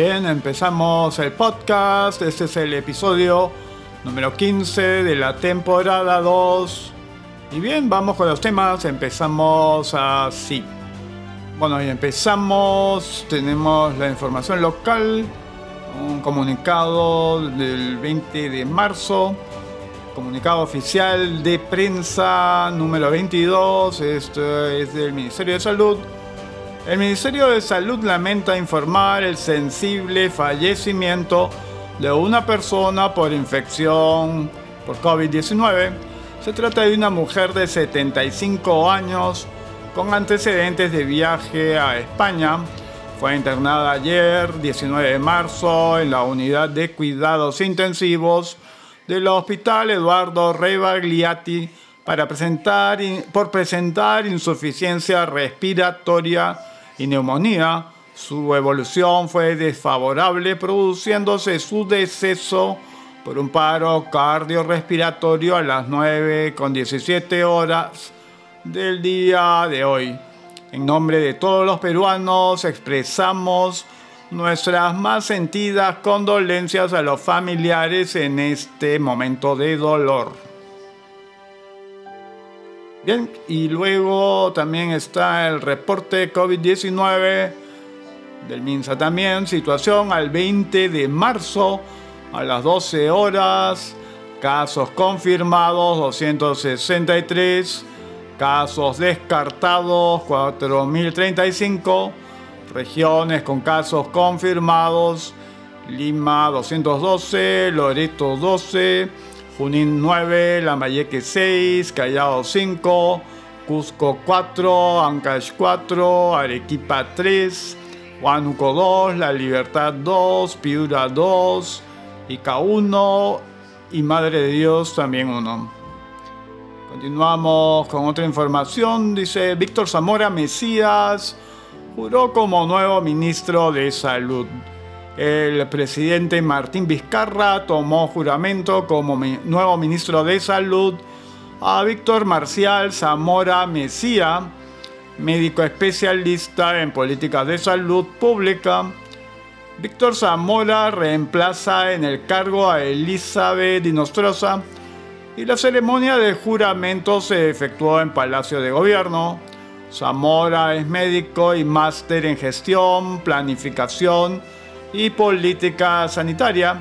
Bien, empezamos el podcast. Este es el episodio número 15 de la temporada 2. Y bien, vamos con los temas. Empezamos así. Bueno, y empezamos. Tenemos la información local. Un comunicado del 20 de marzo. Comunicado oficial de prensa número 22. Esto es del Ministerio de Salud el Ministerio de Salud lamenta informar el sensible fallecimiento de una persona por infección por COVID-19. Se trata de una mujer de 75 años con antecedentes de viaje a España. Fue internada ayer, 19 de marzo, en la unidad de cuidados intensivos del Hospital Eduardo Rebagliati para presentar, por presentar insuficiencia respiratoria y neumonía, su evolución fue desfavorable, produciéndose su deceso por un paro cardiorrespiratorio a las 9 con 17 horas del día de hoy. En nombre de todos los peruanos expresamos nuestras más sentidas condolencias a los familiares en este momento de dolor. Bien, y luego también está el reporte COVID-19 del MINSA también, situación al 20 de marzo a las 12 horas, casos confirmados 263, casos descartados 4035, regiones con casos confirmados, Lima 212, Loreto 12, Junín 9, Lambayeque 6, Callao 5, Cusco 4, Ancash 4, Arequipa 3, Huánuco 2, La Libertad 2, Piura 2, Ica 1 y Madre de Dios también 1. Continuamos con otra información. Dice Víctor Zamora Mesías juró como nuevo ministro de Salud. El presidente Martín Vizcarra tomó juramento como nuevo ministro de Salud a Víctor Marcial Zamora Mesía, médico especialista en políticas de salud pública. Víctor Zamora reemplaza en el cargo a Elizabeth Dinostrosa y la ceremonia de juramento se efectuó en Palacio de Gobierno. Zamora es médico y máster en gestión, planificación, y política sanitaria,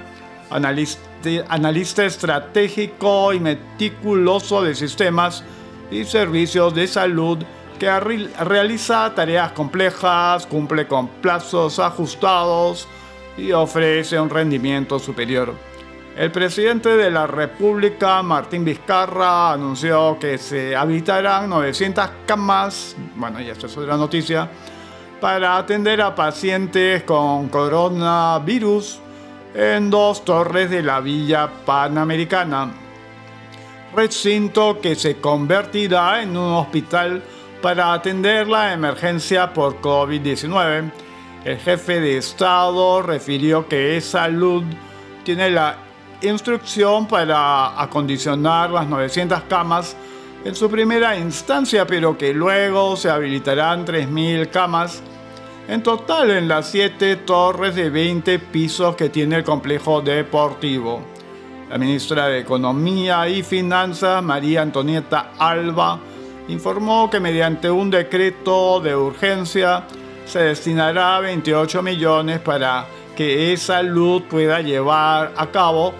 analista, estratégico y meticuloso de sistemas y servicios de salud que realiza tareas complejas, cumple con plazos ajustados y ofrece un rendimiento superior. El presidente de la República, Martín Vizcarra, anunció que se habilitarán 900 camas, bueno, ya esto es otra noticia, para atender a pacientes con coronavirus en dos torres de la Villa Panamericana, recinto que se convertirá en un hospital para atender la emergencia por COVID-19. El jefe de Estado refirió que Salud tiene la instrucción para acondicionar las 900 camas en su primera instancia, pero que luego se habilitarán 3.000 camas en total en las 7 torres de 20 pisos que tiene el complejo deportivo. La ministra de Economía y Finanzas, María Antonieta Alba, informó que mediante un decreto de urgencia se destinará 28 millones para que esa luz pueda llevar a cabo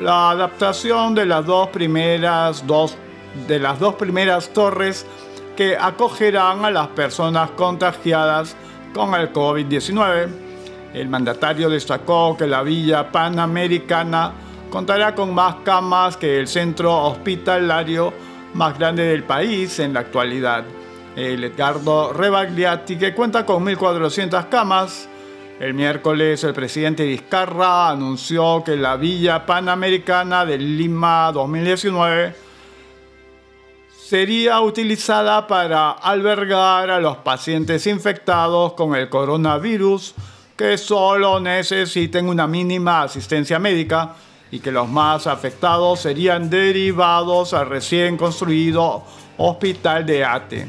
la adaptación de las dos primeras dos de las dos primeras torres que acogerán a las personas contagiadas con el COVID-19. El mandatario destacó que la Villa Panamericana contará con más camas que el centro hospitalario más grande del país en la actualidad. El Edgardo Rebagliati, que cuenta con 1.400 camas. El miércoles el presidente Vizcarra anunció que la Villa Panamericana de Lima 2019 sería utilizada para albergar a los pacientes infectados con el coronavirus que solo necesiten una mínima asistencia médica y que los más afectados serían derivados al recién construido Hospital de Ate.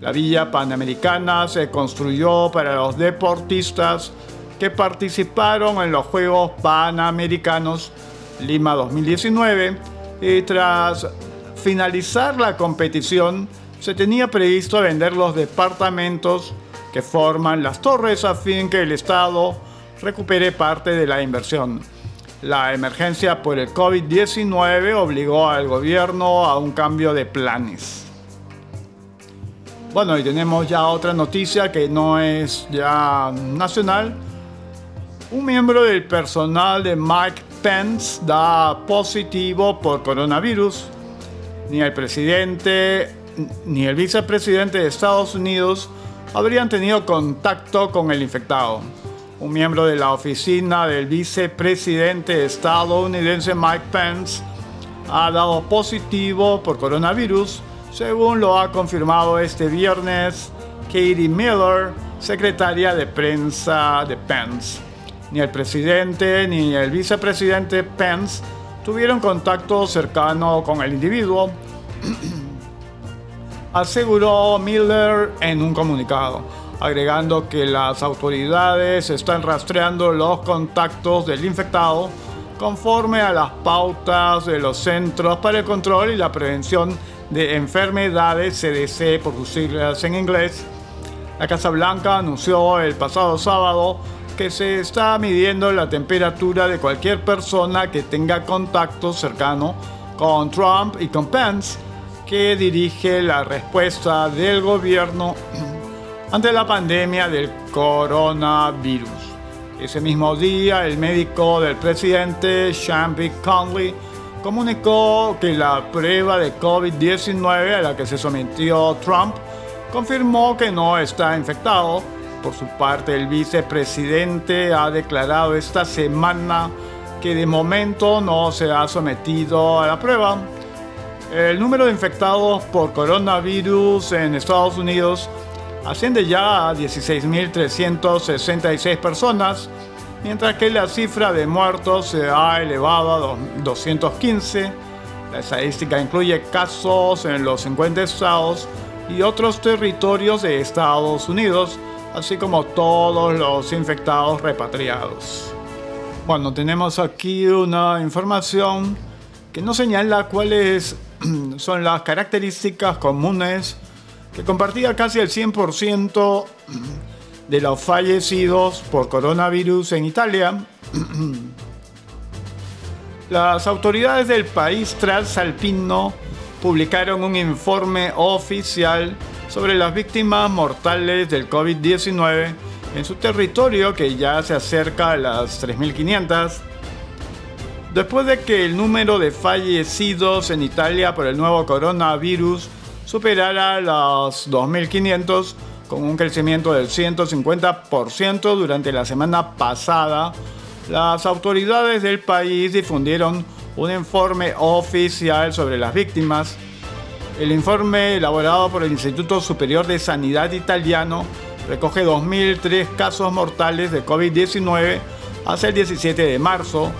La Villa Panamericana se construyó para los deportistas que participaron en los Juegos Panamericanos Lima 2019 y tras finalizar la competición se tenía previsto vender los departamentos que forman las torres a fin que el Estado recupere parte de la inversión. La emergencia por el COVID-19 obligó al gobierno a un cambio de planes. Bueno, y tenemos ya otra noticia que no es ya nacional. Un miembro del personal de Mike Pence da positivo por coronavirus. Ni el presidente ni el vicepresidente de Estados Unidos habrían tenido contacto con el infectado. Un miembro de la oficina del vicepresidente estadounidense Mike Pence ha dado positivo por coronavirus, según lo ha confirmado este viernes Katie Miller, secretaria de prensa de Pence. Ni el presidente ni el vicepresidente Pence tuvieron contacto cercano con el individuo. aseguró Miller en un comunicado, agregando que las autoridades están rastreando los contactos del infectado conforme a las pautas de los Centros para el Control y la Prevención de Enfermedades, CDC por sus siglas en inglés. La Casa Blanca anunció el pasado sábado que se está midiendo la temperatura de cualquier persona que tenga contacto cercano con Trump y con Pence que dirige la respuesta del gobierno ante la pandemia del coronavirus. Ese mismo día, el médico del presidente, Sean Conley, comunicó que la prueba de COVID-19 a la que se sometió Trump confirmó que no está infectado. Por su parte, el vicepresidente ha declarado esta semana que de momento no se ha sometido a la prueba. El número de infectados por coronavirus en Estados Unidos asciende ya a 16.366 personas, mientras que la cifra de muertos se ha elevado a 215. La estadística incluye casos en los 50 estados y otros territorios de Estados Unidos, así como todos los infectados repatriados. Bueno, tenemos aquí una información que no señala cuáles son las características comunes que compartía casi el 100% de los fallecidos por coronavirus en Italia. Las autoridades del país transalpino publicaron un informe oficial sobre las víctimas mortales del COVID-19 en su territorio que ya se acerca a las 3.500 después de que el número de fallecidos en Italia por el nuevo coronavirus superara los 2.500 con un crecimiento del 150% durante la semana pasada, las autoridades del país difundieron un informe oficial sobre las víctimas. El informe elaborado por el Instituto Superior de Sanidad italiano recoge 2.003 casos mortales de COVID-19 hasta el 17 de marzo,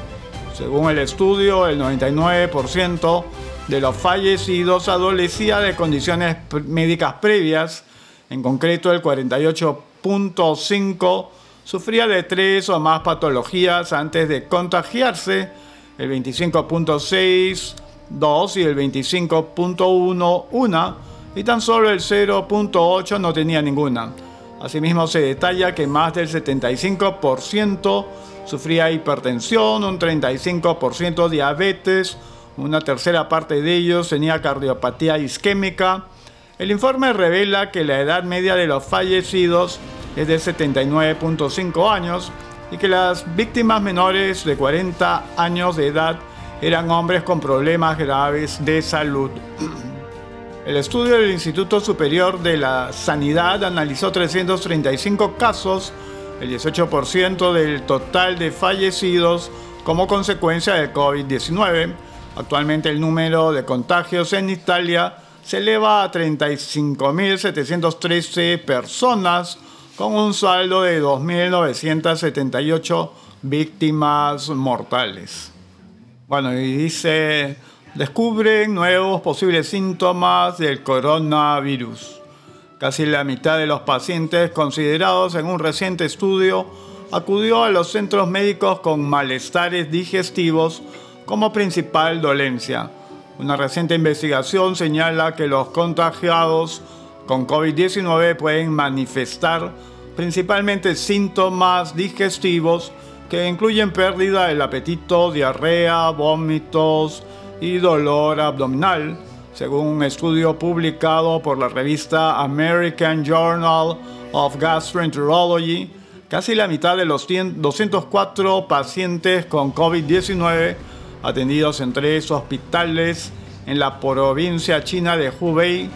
según el estudio, el 99% de los fallecidos adolecía de condiciones médicas previas, en concreto el 48.5% sufría de tres o más patologías antes de contagiarse, el 25.6% dos y el 25.1 una y tan solo el 0.8 no tenía ninguna. Asimismo se detalla que más del 75% sufría hipertensión, un 35% diabetes, una tercera parte de ellos tenía cardiopatía isquémica. El informe revela que la edad media de los fallecidos es de 79.5 años y que las víctimas menores de 40 años de edad eran hombres con problemas graves de salud. El estudio del Instituto Superior de la Sanidad analizó 335 casos el 18% del total de fallecidos como consecuencia del COVID-19. Actualmente el número de contagios en Italia se eleva a 35.713 personas con un saldo de 2.978 víctimas mortales. Bueno, y dice, descubren nuevos posibles síntomas del coronavirus. Casi la mitad de los pacientes considerados en un reciente estudio acudió a los centros médicos con malestares digestivos como principal dolencia. Una reciente investigación señala que los contagiados con COVID-19 pueden manifestar principalmente síntomas digestivos que incluyen pérdida del apetito, diarrea, vómitos y dolor abdominal, según un estudio publicado por la revista American Journal of Gastroenterology. Casi la mitad de los 204 pacientes con COVID-19 atendidos en tres hospitales en la provincia china de Hubei,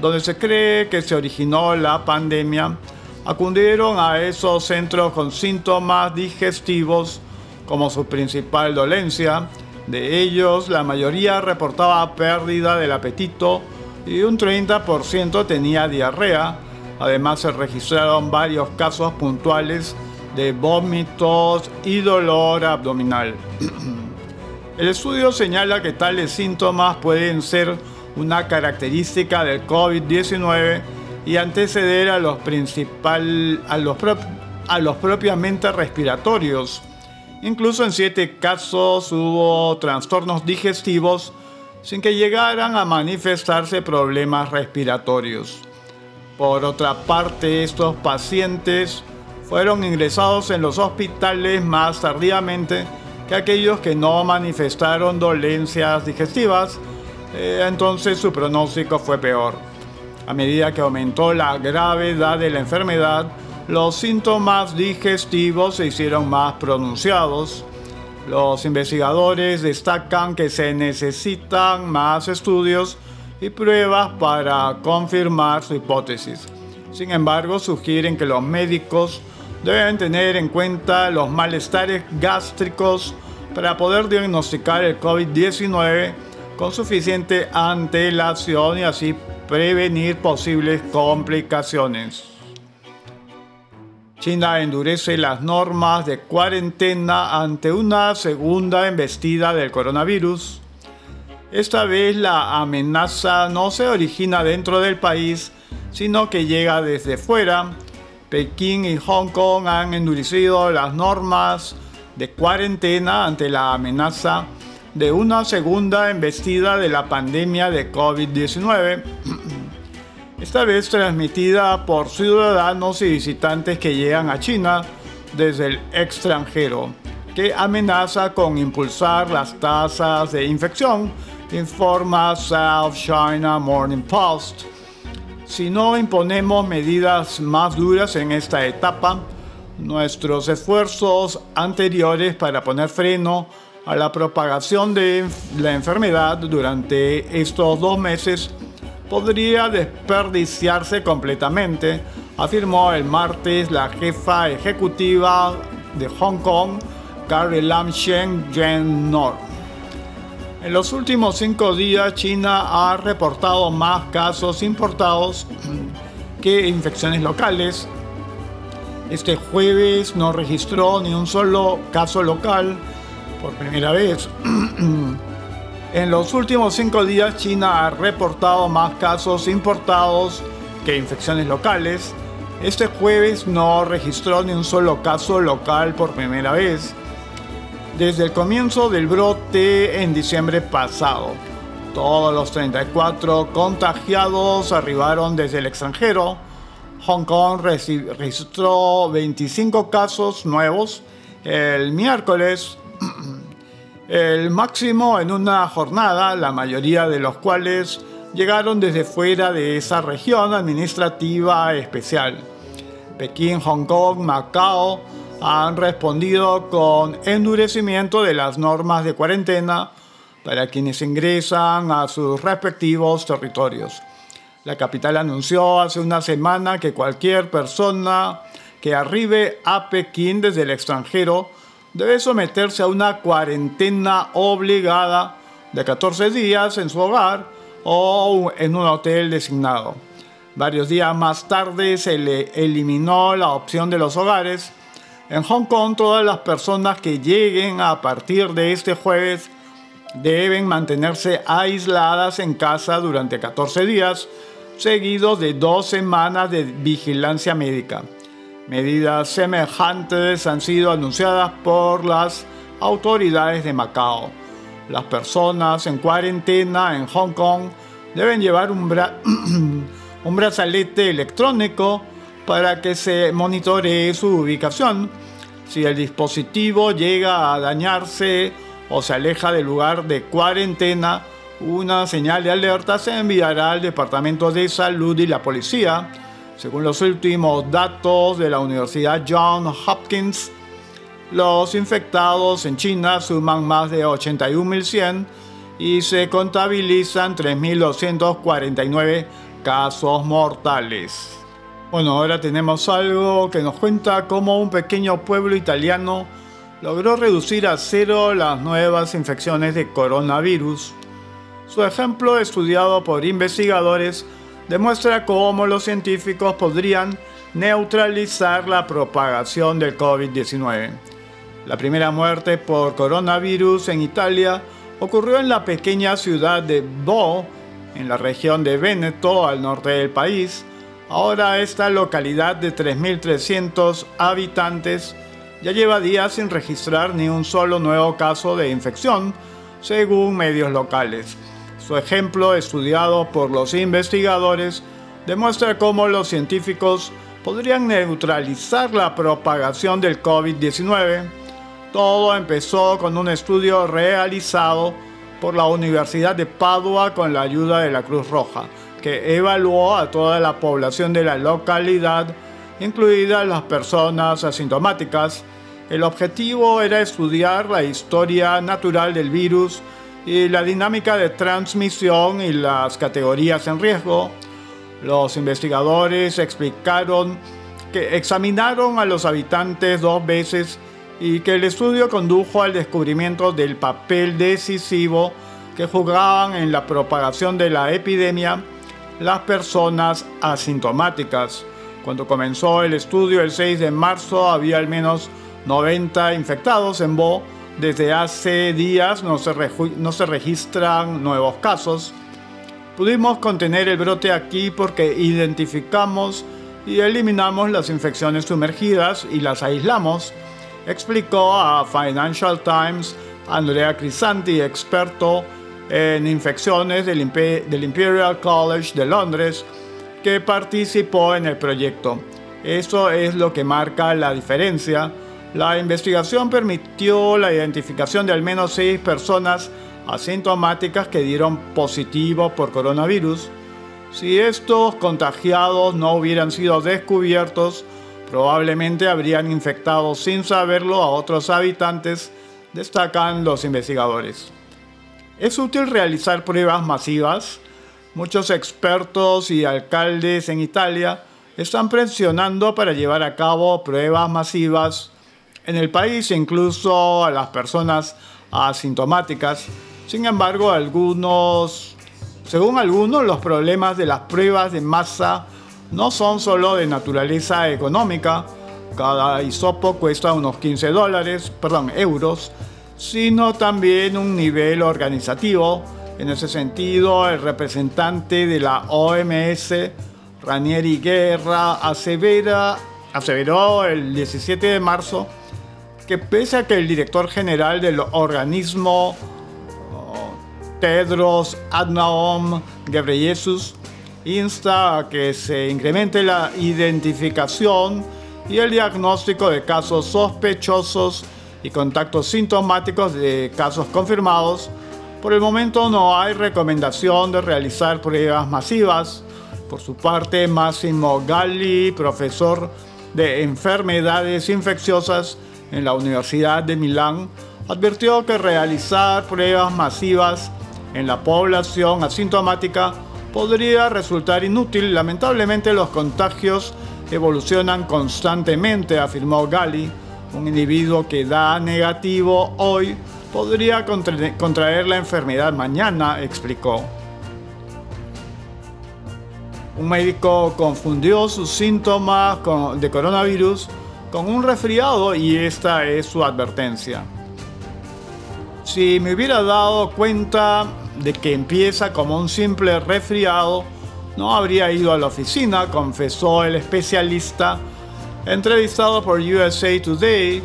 donde se cree que se originó la pandemia, acudieron a esos centros con síntomas digestivos como su principal dolencia. De ellos, la mayoría reportaba pérdida del apetito y un 30% tenía diarrea. Además, se registraron varios casos puntuales de vómitos y dolor abdominal. El estudio señala que tales síntomas pueden ser una característica del COVID-19 y anteceder a los, principal, a los, a los propiamente respiratorios. Incluso en siete casos hubo trastornos digestivos sin que llegaran a manifestarse problemas respiratorios. Por otra parte, estos pacientes fueron ingresados en los hospitales más tardíamente que aquellos que no manifestaron dolencias digestivas, eh, entonces su pronóstico fue peor. A medida que aumentó la gravedad de la enfermedad, los síntomas digestivos se hicieron más pronunciados. Los investigadores destacan que se necesitan más estudios y pruebas para confirmar su hipótesis. Sin embargo, sugieren que los médicos deben tener en cuenta los malestares gástricos para poder diagnosticar el COVID-19 con suficiente antelación y así prevenir posibles complicaciones. China endurece las normas de cuarentena ante una segunda embestida del coronavirus. Esta vez la amenaza no se origina dentro del país, sino que llega desde fuera. Pekín y Hong Kong han endurecido las normas de cuarentena ante la amenaza de una segunda embestida de la pandemia de COVID-19, esta vez transmitida por ciudadanos y visitantes que llegan a China desde el extranjero, que amenaza con impulsar las tasas de infección, informa South China Morning Post. Si no imponemos medidas más duras en esta etapa, nuestros esfuerzos anteriores para poner freno a la propagación de la enfermedad durante estos dos meses podría desperdiciarse completamente, afirmó el martes la jefa ejecutiva de Hong Kong, Carrie Lam Shen Nor. En los últimos cinco días, China ha reportado más casos importados que infecciones locales. Este jueves no registró ni un solo caso local por primera vez. en los últimos cinco días China ha reportado más casos importados que infecciones locales. Este jueves no registró ni un solo caso local por primera vez desde el comienzo del brote en diciembre pasado. Todos los 34 contagiados arribaron desde el extranjero. Hong Kong registró 25 casos nuevos el miércoles el máximo en una jornada, la mayoría de los cuales llegaron desde fuera de esa región administrativa especial. Pekín, Hong Kong, Macao han respondido con endurecimiento de las normas de cuarentena para quienes ingresan a sus respectivos territorios. La capital anunció hace una semana que cualquier persona que arribe a Pekín desde el extranjero debe someterse a una cuarentena obligada de 14 días en su hogar o en un hotel designado. Varios días más tarde se le eliminó la opción de los hogares. En Hong Kong todas las personas que lleguen a partir de este jueves deben mantenerse aisladas en casa durante 14 días, seguidos de dos semanas de vigilancia médica. Medidas semejantes han sido anunciadas por las autoridades de Macao. Las personas en cuarentena en Hong Kong deben llevar un, un brazalete electrónico para que se monitoree su ubicación. Si el dispositivo llega a dañarse o se aleja del lugar de cuarentena, una señal de alerta se enviará al Departamento de Salud y la policía. Según los últimos datos de la Universidad Johns Hopkins, los infectados en China suman más de 81.100 y se contabilizan 3.249 casos mortales. Bueno, ahora tenemos algo que nos cuenta cómo un pequeño pueblo italiano logró reducir a cero las nuevas infecciones de coronavirus. Su ejemplo, estudiado por investigadores, demuestra cómo los científicos podrían neutralizar la propagación del COVID-19. La primera muerte por coronavirus en Italia ocurrió en la pequeña ciudad de Bo, en la región de Veneto, al norte del país. Ahora esta localidad de 3.300 habitantes ya lleva días sin registrar ni un solo nuevo caso de infección, según medios locales. Su ejemplo, estudiado por los investigadores, demuestra cómo los científicos podrían neutralizar la propagación del COVID-19. Todo empezó con un estudio realizado por la Universidad de Padua con la ayuda de la Cruz Roja, que evaluó a toda la población de la localidad, incluidas las personas asintomáticas. El objetivo era estudiar la historia natural del virus y la dinámica de transmisión y las categorías en riesgo. Los investigadores explicaron que examinaron a los habitantes dos veces y que el estudio condujo al descubrimiento del papel decisivo que jugaban en la propagación de la epidemia las personas asintomáticas. Cuando comenzó el estudio el 6 de marzo había al menos 90 infectados en Bo desde hace días no se, no se registran nuevos casos. Pudimos contener el brote aquí porque identificamos y eliminamos las infecciones sumergidas y las aislamos, explicó a Financial Times Andrea Crisanti, experto en infecciones del, del Imperial College de Londres, que participó en el proyecto. Eso es lo que marca la diferencia la investigación permitió la identificación de al menos seis personas asintomáticas que dieron positivo por coronavirus. Si estos contagiados no hubieran sido descubiertos, probablemente habrían infectado sin saberlo a otros habitantes, destacan los investigadores. Es útil realizar pruebas masivas. Muchos expertos y alcaldes en Italia están presionando para llevar a cabo pruebas masivas en el país, incluso a las personas asintomáticas. Sin embargo, algunos, según algunos, los problemas de las pruebas de masa no son solo de naturaleza económica, cada hisopo cuesta unos 15 dólares, perdón, euros, sino también un nivel organizativo. En ese sentido, el representante de la OMS, Ranieri Guerra, asevera, aseveró el 17 de marzo que pese a que el director general del organismo Tedros Adhanom Ghebreyesus insta a que se incremente la identificación y el diagnóstico de casos sospechosos y contactos sintomáticos de casos confirmados, por el momento no hay recomendación de realizar pruebas masivas. Por su parte, Massimo Galli, profesor de enfermedades infecciosas en la Universidad de Milán, advirtió que realizar pruebas masivas en la población asintomática podría resultar inútil. Lamentablemente los contagios evolucionan constantemente, afirmó Gali. Un individuo que da negativo hoy podría contraer la enfermedad mañana, explicó. Un médico confundió sus síntomas de coronavirus con un resfriado y esta es su advertencia. Si me hubiera dado cuenta de que empieza como un simple resfriado, no habría ido a la oficina, confesó el especialista Entrevistado por USA Today,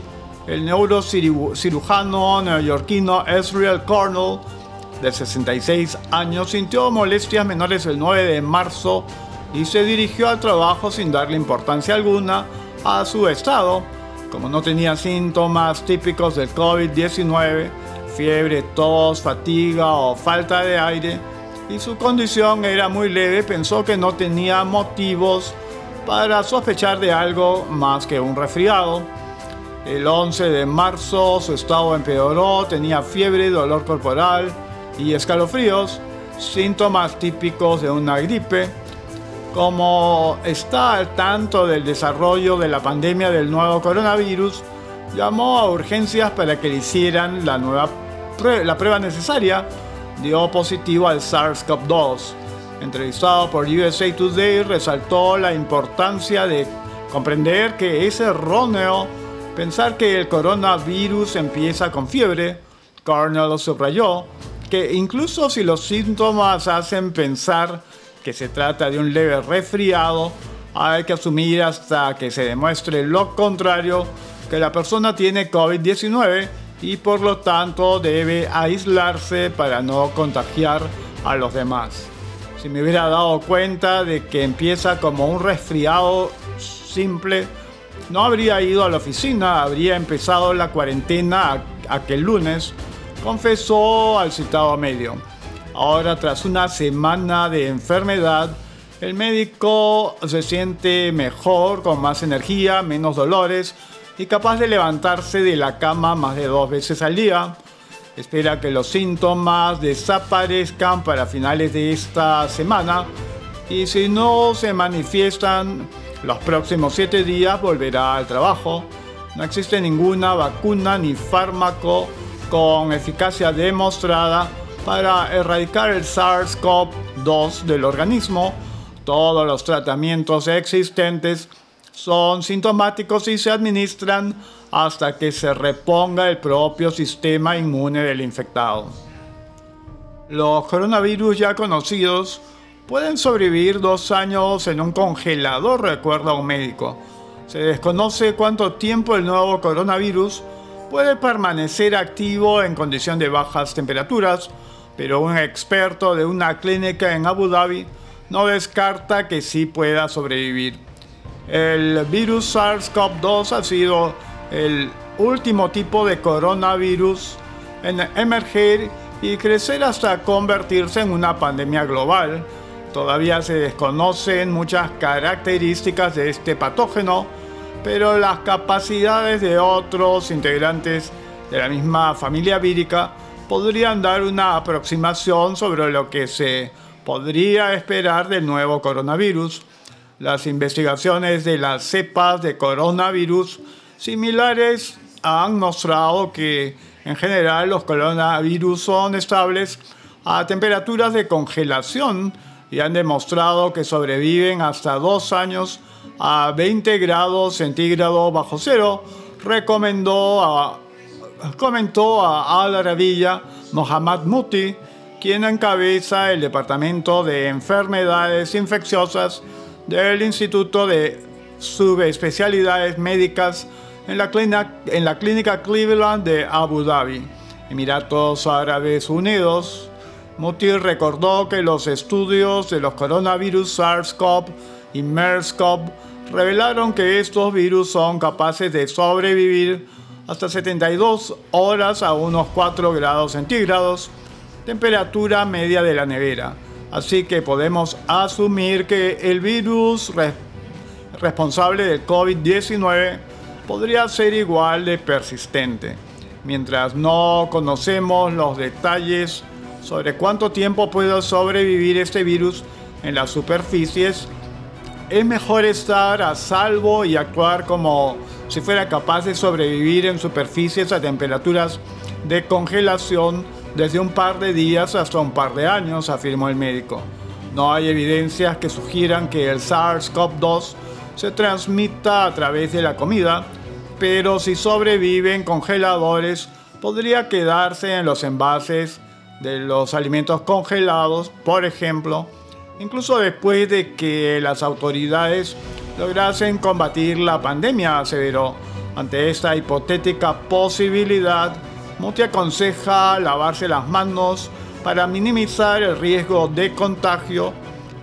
el neurocirujano neoyorquino Ezreal Cornell, de 66 años, sintió molestias menores el 9 de marzo y se dirigió al trabajo sin darle importancia alguna a su estado. Como no tenía síntomas típicos del COVID-19, fiebre, tos, fatiga o falta de aire, y su condición era muy leve, pensó que no tenía motivos para sospechar de algo más que un resfriado. El 11 de marzo su estado empeoró, tenía fiebre, dolor corporal y escalofríos, síntomas típicos de una gripe. Como está al tanto del desarrollo de la pandemia del nuevo coronavirus, llamó a urgencias para que le hicieran la, nueva la prueba necesaria. Dio positivo al SARS-CoV-2. Entrevistado por USA Today, resaltó la importancia de comprender que es erróneo pensar que el coronavirus empieza con fiebre. Cornell subrayó que incluso si los síntomas hacen pensar que se trata de un leve resfriado, hay que asumir hasta que se demuestre lo contrario, que la persona tiene COVID-19 y por lo tanto debe aislarse para no contagiar a los demás. Si me hubiera dado cuenta de que empieza como un resfriado simple, no habría ido a la oficina, habría empezado la cuarentena aquel lunes, confesó al citado medio. Ahora, tras una semana de enfermedad, el médico se siente mejor, con más energía, menos dolores y capaz de levantarse de la cama más de dos veces al día. Espera que los síntomas desaparezcan para finales de esta semana y si no se manifiestan los próximos siete días volverá al trabajo. No existe ninguna vacuna ni fármaco con eficacia demostrada para erradicar el SARS-CoV-2 del organismo. Todos los tratamientos existentes son sintomáticos y se administran hasta que se reponga el propio sistema inmune del infectado. Los coronavirus ya conocidos pueden sobrevivir dos años en un congelador, recuerda un médico. Se desconoce cuánto tiempo el nuevo coronavirus puede permanecer activo en condición de bajas temperaturas, pero un experto de una clínica en Abu Dhabi no descarta que sí pueda sobrevivir. El virus SARS-CoV-2 ha sido el último tipo de coronavirus en emerger y crecer hasta convertirse en una pandemia global. Todavía se desconocen muchas características de este patógeno, pero las capacidades de otros integrantes de la misma familia vírica podrían dar una aproximación sobre lo que se podría esperar del nuevo coronavirus. Las investigaciones de las cepas de coronavirus similares han mostrado que en general los coronavirus son estables a temperaturas de congelación y han demostrado que sobreviven hasta dos años a 20 grados centígrados bajo cero, recomendó a comentó a Al Arabiya Mohammad Muti, quien encabeza el Departamento de Enfermedades Infecciosas del Instituto de Subespecialidades Médicas en la, clínica, en la clínica Cleveland de Abu Dhabi, Emiratos Árabes Unidos. Muti recordó que los estudios de los coronavirus SARS-CoV y MERS-CoV revelaron que estos virus son capaces de sobrevivir hasta 72 horas a unos 4 grados centígrados, temperatura media de la nevera. Así que podemos asumir que el virus responsable del COVID-19 podría ser igual de persistente. Mientras no conocemos los detalles sobre cuánto tiempo puede sobrevivir este virus en las superficies, es mejor estar a salvo y actuar como si fuera capaz de sobrevivir en superficies a temperaturas de congelación desde un par de días hasta un par de años, afirmó el médico. No hay evidencias que sugieran que el SARS-CoV-2 se transmita a través de la comida, pero si sobrevive en congeladores, podría quedarse en los envases de los alimentos congelados, por ejemplo, incluso después de que las autoridades lograsen combatir la pandemia, aseveró. Ante esta hipotética posibilidad, Muti aconseja lavarse las manos para minimizar el riesgo de contagio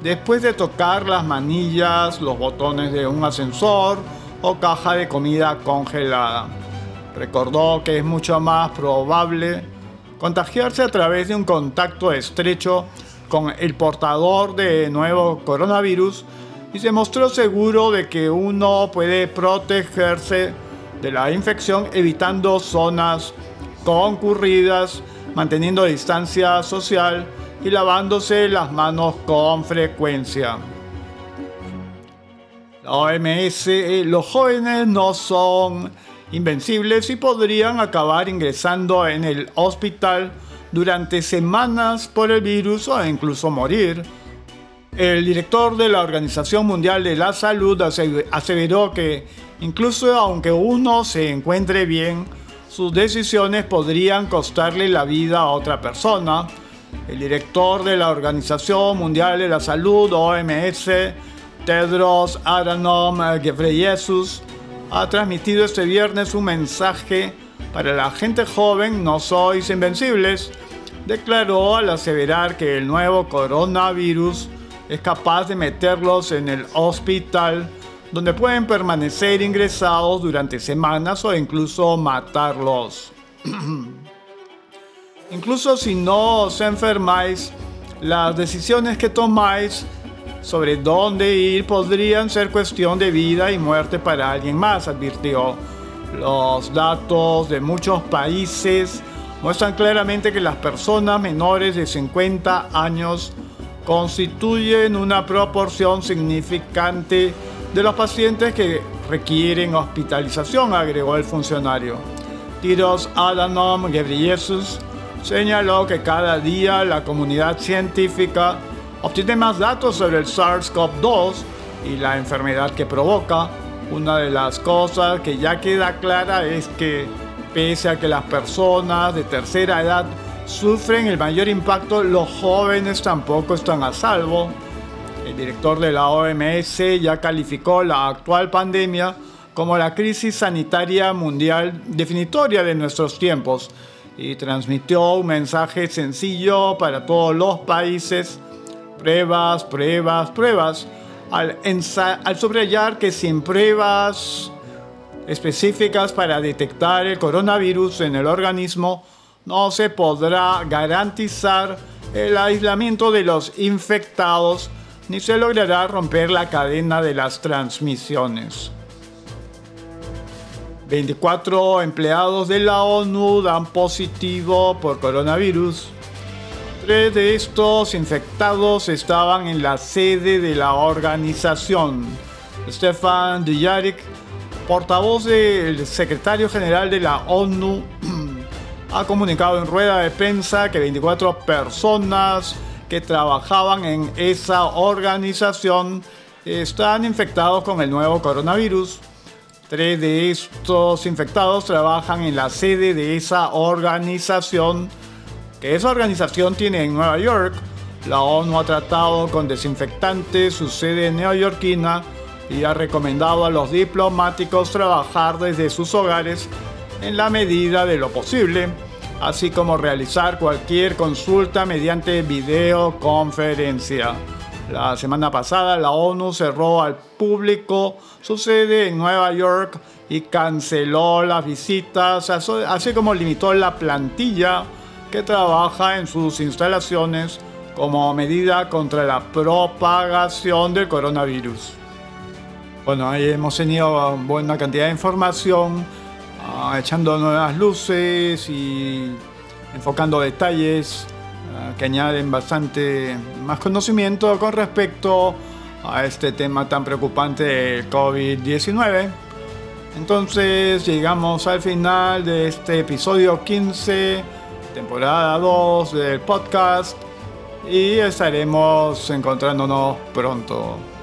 después de tocar las manillas, los botones de un ascensor o caja de comida congelada. Recordó que es mucho más probable contagiarse a través de un contacto estrecho con el portador de nuevo coronavirus y se mostró seguro de que uno puede protegerse de la infección evitando zonas concurridas, manteniendo distancia social y lavándose las manos con frecuencia. La OMS, eh, los jóvenes no son invencibles y podrían acabar ingresando en el hospital durante semanas por el virus o incluso morir. El director de la Organización Mundial de la Salud aseveró que incluso aunque uno se encuentre bien, sus decisiones podrían costarle la vida a otra persona. El director de la Organización Mundial de la Salud, OMS, Tedros Adhanom Ghebreyesus, ha transmitido este viernes un mensaje para la gente joven, no sois invencibles, declaró al aseverar que el nuevo coronavirus es capaz de meterlos en el hospital donde pueden permanecer ingresados durante semanas o incluso matarlos. incluso si no os enfermáis, las decisiones que tomáis sobre dónde ir podrían ser cuestión de vida y muerte para alguien más, advirtió. Los datos de muchos países muestran claramente que las personas menores de 50 años constituyen una proporción significante de los pacientes que requieren hospitalización, agregó el funcionario. Tiros Adhanom Ghebreyesus señaló que cada día la comunidad científica obtiene más datos sobre el SARS-CoV-2 y la enfermedad que provoca. Una de las cosas que ya queda clara es que pese a que las personas de tercera edad sufren el mayor impacto, los jóvenes tampoco están a salvo. El director de la OMS ya calificó la actual pandemia como la crisis sanitaria mundial definitoria de nuestros tiempos y transmitió un mensaje sencillo para todos los países, pruebas, pruebas, pruebas, al, al subrayar que sin pruebas específicas para detectar el coronavirus en el organismo, no se podrá garantizar el aislamiento de los infectados ni se logrará romper la cadena de las transmisiones. 24 empleados de la ONU dan positivo por coronavirus. Tres de estos infectados estaban en la sede de la organización. Stefan Dujarric, portavoz del secretario general de la ONU, ha comunicado en rueda de prensa que 24 personas que trabajaban en esa organización están infectados con el nuevo coronavirus. Tres de estos infectados trabajan en la sede de esa organización, esa organización tiene en Nueva York. La ONU ha tratado con desinfectantes su sede neoyorquina y ha recomendado a los diplomáticos trabajar desde sus hogares en la medida de lo posible, así como realizar cualquier consulta mediante videoconferencia. La semana pasada la ONU cerró al público su sede en Nueva York y canceló las visitas, así como limitó la plantilla que trabaja en sus instalaciones como medida contra la propagación del coronavirus. Bueno, ahí hemos tenido buena cantidad de información Ah, echando nuevas luces y enfocando detalles ah, que añaden bastante más conocimiento con respecto a este tema tan preocupante del COVID-19. Entonces llegamos al final de este episodio 15, temporada 2 del podcast y estaremos encontrándonos pronto.